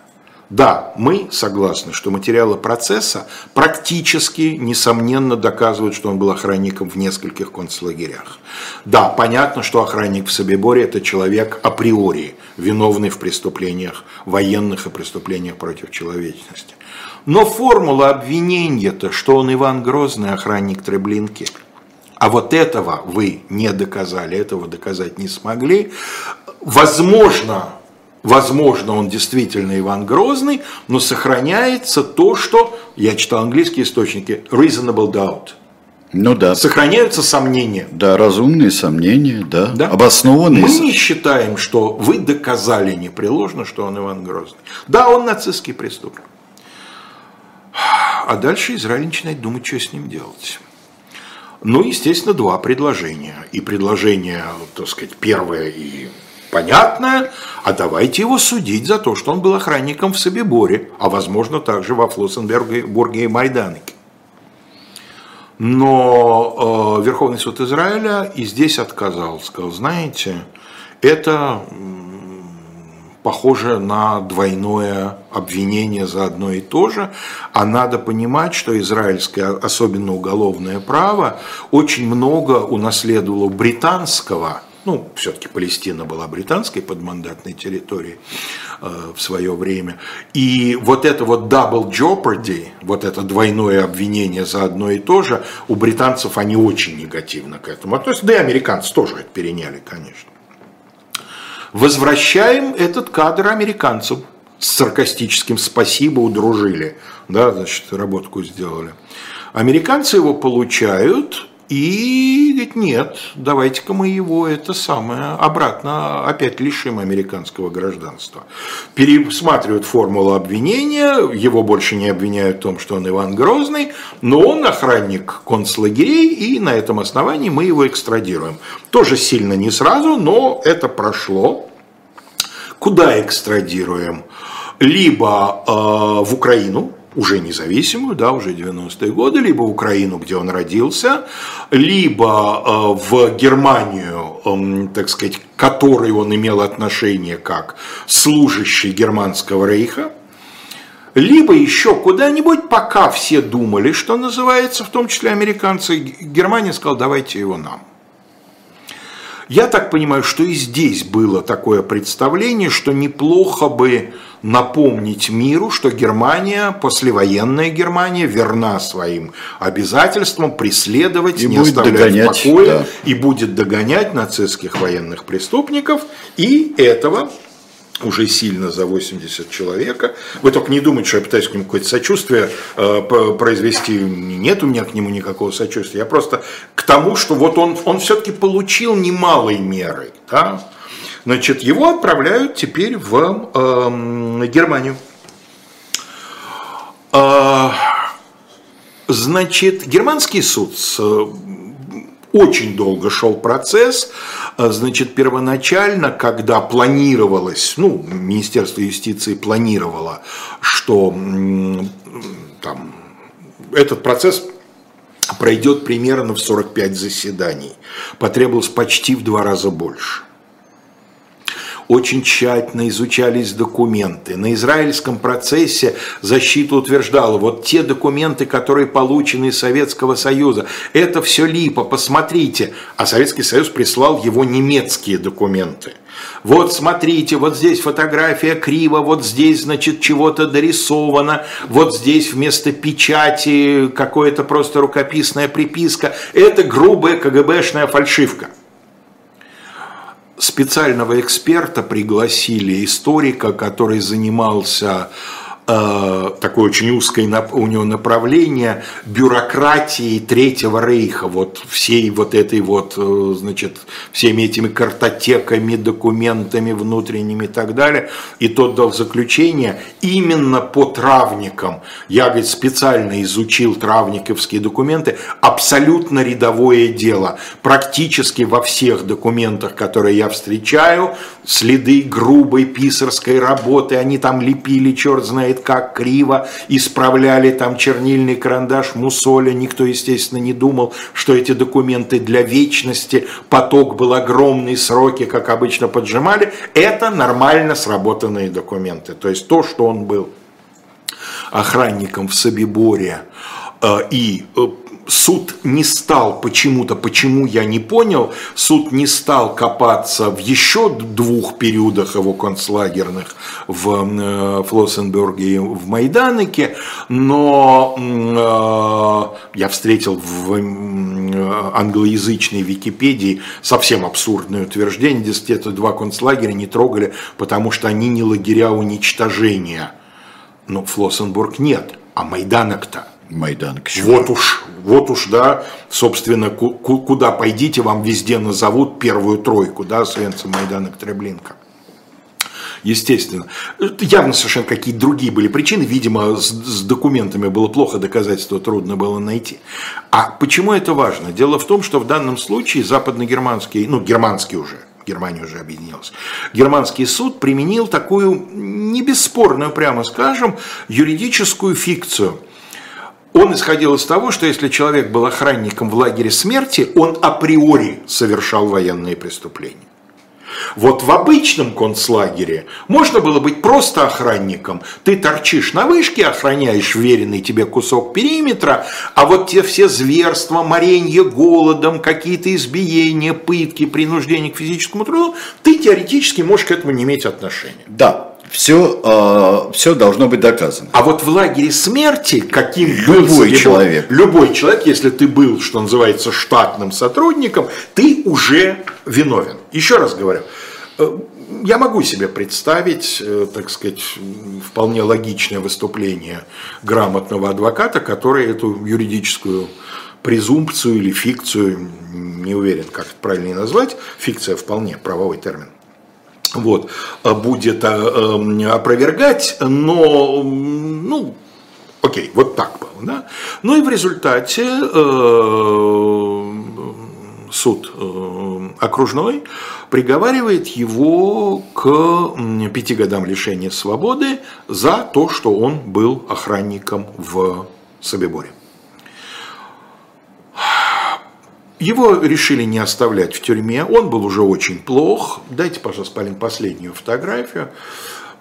Да, мы согласны, что материалы процесса практически, несомненно, доказывают, что он был охранником в нескольких концлагерях. Да, понятно, что охранник в Собиборе – это человек априори, виновный в преступлениях военных и преступлениях против человечности. Но формула обвинения-то, что он Иван Грозный, охранник Треблинки, а вот этого вы не доказали, этого доказать не смогли, возможно, Возможно, он действительно Иван Грозный, но сохраняется то, что, я читал английские источники, reasonable doubt. Ну да. Сохраняются сомнения. Да, разумные сомнения, да, да? обоснованные. Мы не считаем, что вы доказали непреложно, что он Иван Грозный. Да, он нацистский преступник. А дальше Израиль начинает думать, что с ним делать. Ну, естественно, два предложения. И предложение, так сказать, первое и понятное, а давайте его судить за то, что он был охранником в Собиборе, а возможно также во Флоссенбурге и Майданике. Но э, Верховный суд Израиля и здесь отказал, сказал, знаете, это похоже на двойное обвинение за одно и то же, а надо понимать, что израильское, особенно уголовное право, очень много унаследовало британского ну, все-таки Палестина была британской подмандатной территорией в свое время. И вот это вот double jeopardy, вот это двойное обвинение за одно и то же, у британцев они очень негативно к этому относятся, да и американцы тоже это переняли, конечно. Возвращаем этот кадр американцам с саркастическим «спасибо, удружили», да, значит, работку сделали. Американцы его получают, и говорит, нет, давайте-ка мы его это самое обратно опять лишим американского гражданства. Пересматривают формулу обвинения, его больше не обвиняют в том, что он Иван Грозный, но он охранник концлагерей, и на этом основании мы его экстрадируем. Тоже сильно не сразу, но это прошло. Куда экстрадируем? Либо э, в Украину, уже независимую, да, уже 90-е годы, либо Украину, где он родился, либо э, в Германию, э, так сказать, к которой он имел отношение как служащий германского рейха, либо еще куда-нибудь, пока все думали, что называется, в том числе американцы, Германия сказала, давайте его нам. Я так понимаю, что и здесь было такое представление, что неплохо бы напомнить миру, что Германия, послевоенная Германия, верна своим обязательствам преследовать, и не оставлять догонять, в покое да. и будет догонять нацистских военных преступников. И этого уже сильно за 80 человека. Вы только не думайте, что я пытаюсь к нему какое-то сочувствие э, произвести. Нет у меня к нему никакого сочувствия. Я просто к тому, что вот он, он все-таки получил немалой меры. Да? Значит, его отправляют теперь в э, Германию. Э, значит, германский суд с очень долго шел процесс. А, значит, первоначально, когда планировалось, ну, Министерство юстиции планировало, что там, этот процесс пройдет примерно в 45 заседаний. Потребовалось почти в два раза больше. Очень тщательно изучались документы. На израильском процессе защита утверждала, вот те документы, которые получены из Советского Союза, это все липо, посмотрите. А Советский Союз прислал его немецкие документы. Вот смотрите, вот здесь фотография криво, вот здесь, значит, чего-то дорисовано, вот здесь вместо печати какое-то просто рукописная приписка. Это грубая КГБшная фальшивка. Специального эксперта пригласили, историка, который занимался такое очень узкое у него направление бюрократии Третьего Рейха, вот всей вот этой вот, э, значит, всеми этими картотеками, документами внутренними и так далее. И тот дал заключение именно по травникам. Я, говорит, специально изучил травниковские документы. Абсолютно рядовое дело. Практически во всех документах, которые я встречаю, следы грубой писарской работы, они там лепили, черт знает как криво, исправляли там чернильный карандаш Мусоля, никто, естественно, не думал, что эти документы для вечности, поток был огромный, сроки, как обычно, поджимали, это нормально сработанные документы, то есть то, что он был охранником в Собиборе э, и э, суд не стал почему-то, почему я не понял, суд не стал копаться в еще двух периодах его концлагерных в э, Флоссенберге и в Майданике, но э, я встретил в э, англоязычной Википедии совсем абсурдное утверждение, дескать, это два концлагеря не трогали, потому что они не лагеря уничтожения. Но Флоссенбург нет, а Майданок-то. Майдан. Вот уж, вот уж, да, собственно, куда пойдите, вам везде назовут первую тройку, да, Свенца, Майдан и Треблинка. Естественно. Явно совершенно какие-то другие были причины. Видимо, с, с документами было плохо, доказательства трудно было найти. А почему это важно? Дело в том, что в данном случае западногерманский, ну, германский уже, Германия уже объединилась. Германский суд применил такую, не бесспорную, прямо скажем, юридическую фикцию – он исходил из того, что если человек был охранником в лагере смерти, он априори совершал военные преступления. Вот в обычном концлагере можно было быть просто охранником. Ты торчишь на вышке, охраняешь веренный тебе кусок периметра, а вот те все зверства, моренье голодом, какие-то избиения, пытки, принуждение к физическому труду, ты теоретически можешь к этому не иметь отношения. Да, все, э, все должно быть доказано. А вот в лагере смерти, каким любой был человек, любой человек, если ты был, что называется, штатным сотрудником, ты уже виновен. Еще раз говорю, э, я могу себе представить, э, так сказать, вполне логичное выступление грамотного адвоката, который эту юридическую презумпцию или фикцию, не уверен, как это правильно назвать, фикция вполне правовой термин, вот, э, будет э, эм, опровергать, но, ну, окей, вот так было, да. Ну и в результате э, суд окружной приговаривает его к пяти годам лишения свободы за то, что он был охранником в Собиборе. Его решили не оставлять в тюрьме, он был уже очень плох. Дайте, пожалуйста, Полин, последнюю фотографию.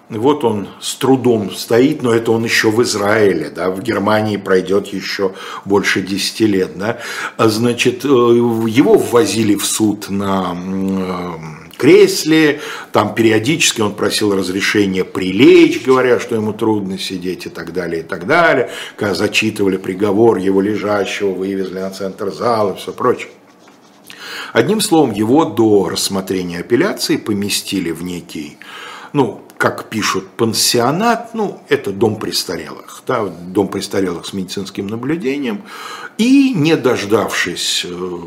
Вот он с трудом стоит, но это он еще в Израиле, да, в Германии пройдет еще больше 10 лет, да. Значит, э, его ввозили в суд на э, кресле, там периодически он просил разрешения прилечь, говоря, что ему трудно сидеть и так далее, и так далее. Когда зачитывали приговор его лежащего, вывезли на центр зала и все прочее. Одним словом, его до рассмотрения апелляции поместили в некий, ну, как пишут, пансионат, ну, это дом престарелых, да, дом престарелых с медицинским наблюдением, и, не дождавшись э,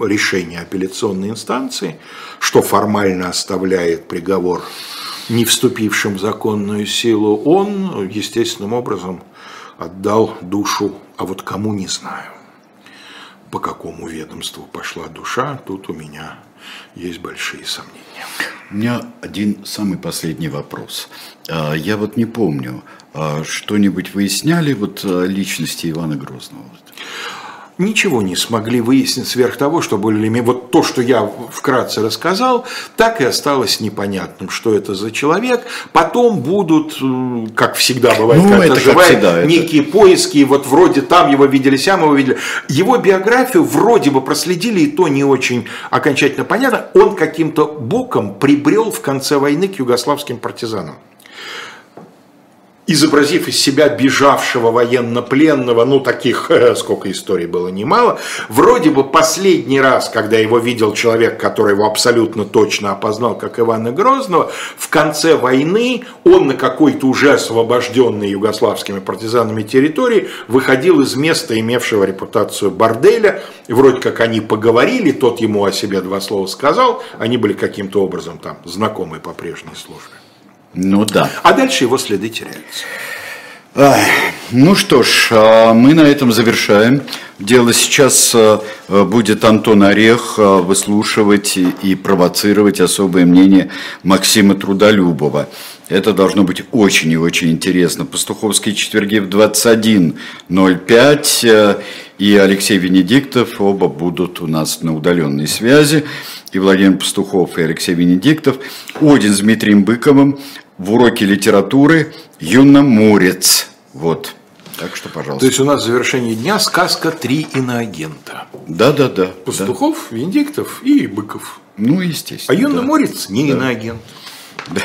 решения апелляционной инстанции, что формально оставляет приговор не вступившим в законную силу, он естественным образом отдал душу, а вот кому не знаю. По какому ведомству пошла душа, тут у меня есть большие сомнения. У меня один самый последний вопрос. А, я вот не помню, а, что-нибудь выясняли вот личности Ивана Грозного? Ничего не смогли выяснить сверх того, что более вот то, что я вкратце рассказал, так и осталось непонятным, что это за человек. Потом будут, как всегда бывает, ну, это живая, всегда, некие это... поиски, вот вроде там его видели, сям его видели. Его биографию вроде бы проследили, и то не очень окончательно понятно. Он каким-то боком прибрел в конце войны к югославским партизанам изобразив из себя бежавшего военнопленного, ну таких, сколько историй было немало, вроде бы последний раз, когда его видел человек, который его абсолютно точно опознал, как Ивана Грозного, в конце войны он на какой-то уже освобожденной югославскими партизанами территории выходил из места, имевшего репутацию борделя, вроде как они поговорили, тот ему о себе два слова сказал, они были каким-то образом там знакомы по прежней службе. Ну да. А дальше его следы теряются. Ну что ж, а, мы на этом завершаем. Дело сейчас а, будет Антон Орех а, выслушивать и провоцировать особое мнение Максима Трудолюбова. Это должно быть очень и очень интересно. Пастуховские четверги в 21.05 и Алексей Венедиктов оба будут у нас на удаленной связи. И Владимир Пастухов, и Алексей Венедиктов. Один с Дмитрием Быковым в уроке литературы «Юноморец». Вот. Так что, пожалуйста. То есть у нас в завершении дня сказка «Три иноагента». Да, да, да. Пастухов, да. Венедиктов и Быков. Ну, естественно. А Юноморец да. не да. иноагент. Да.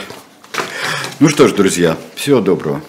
Ну что ж, друзья, всего доброго.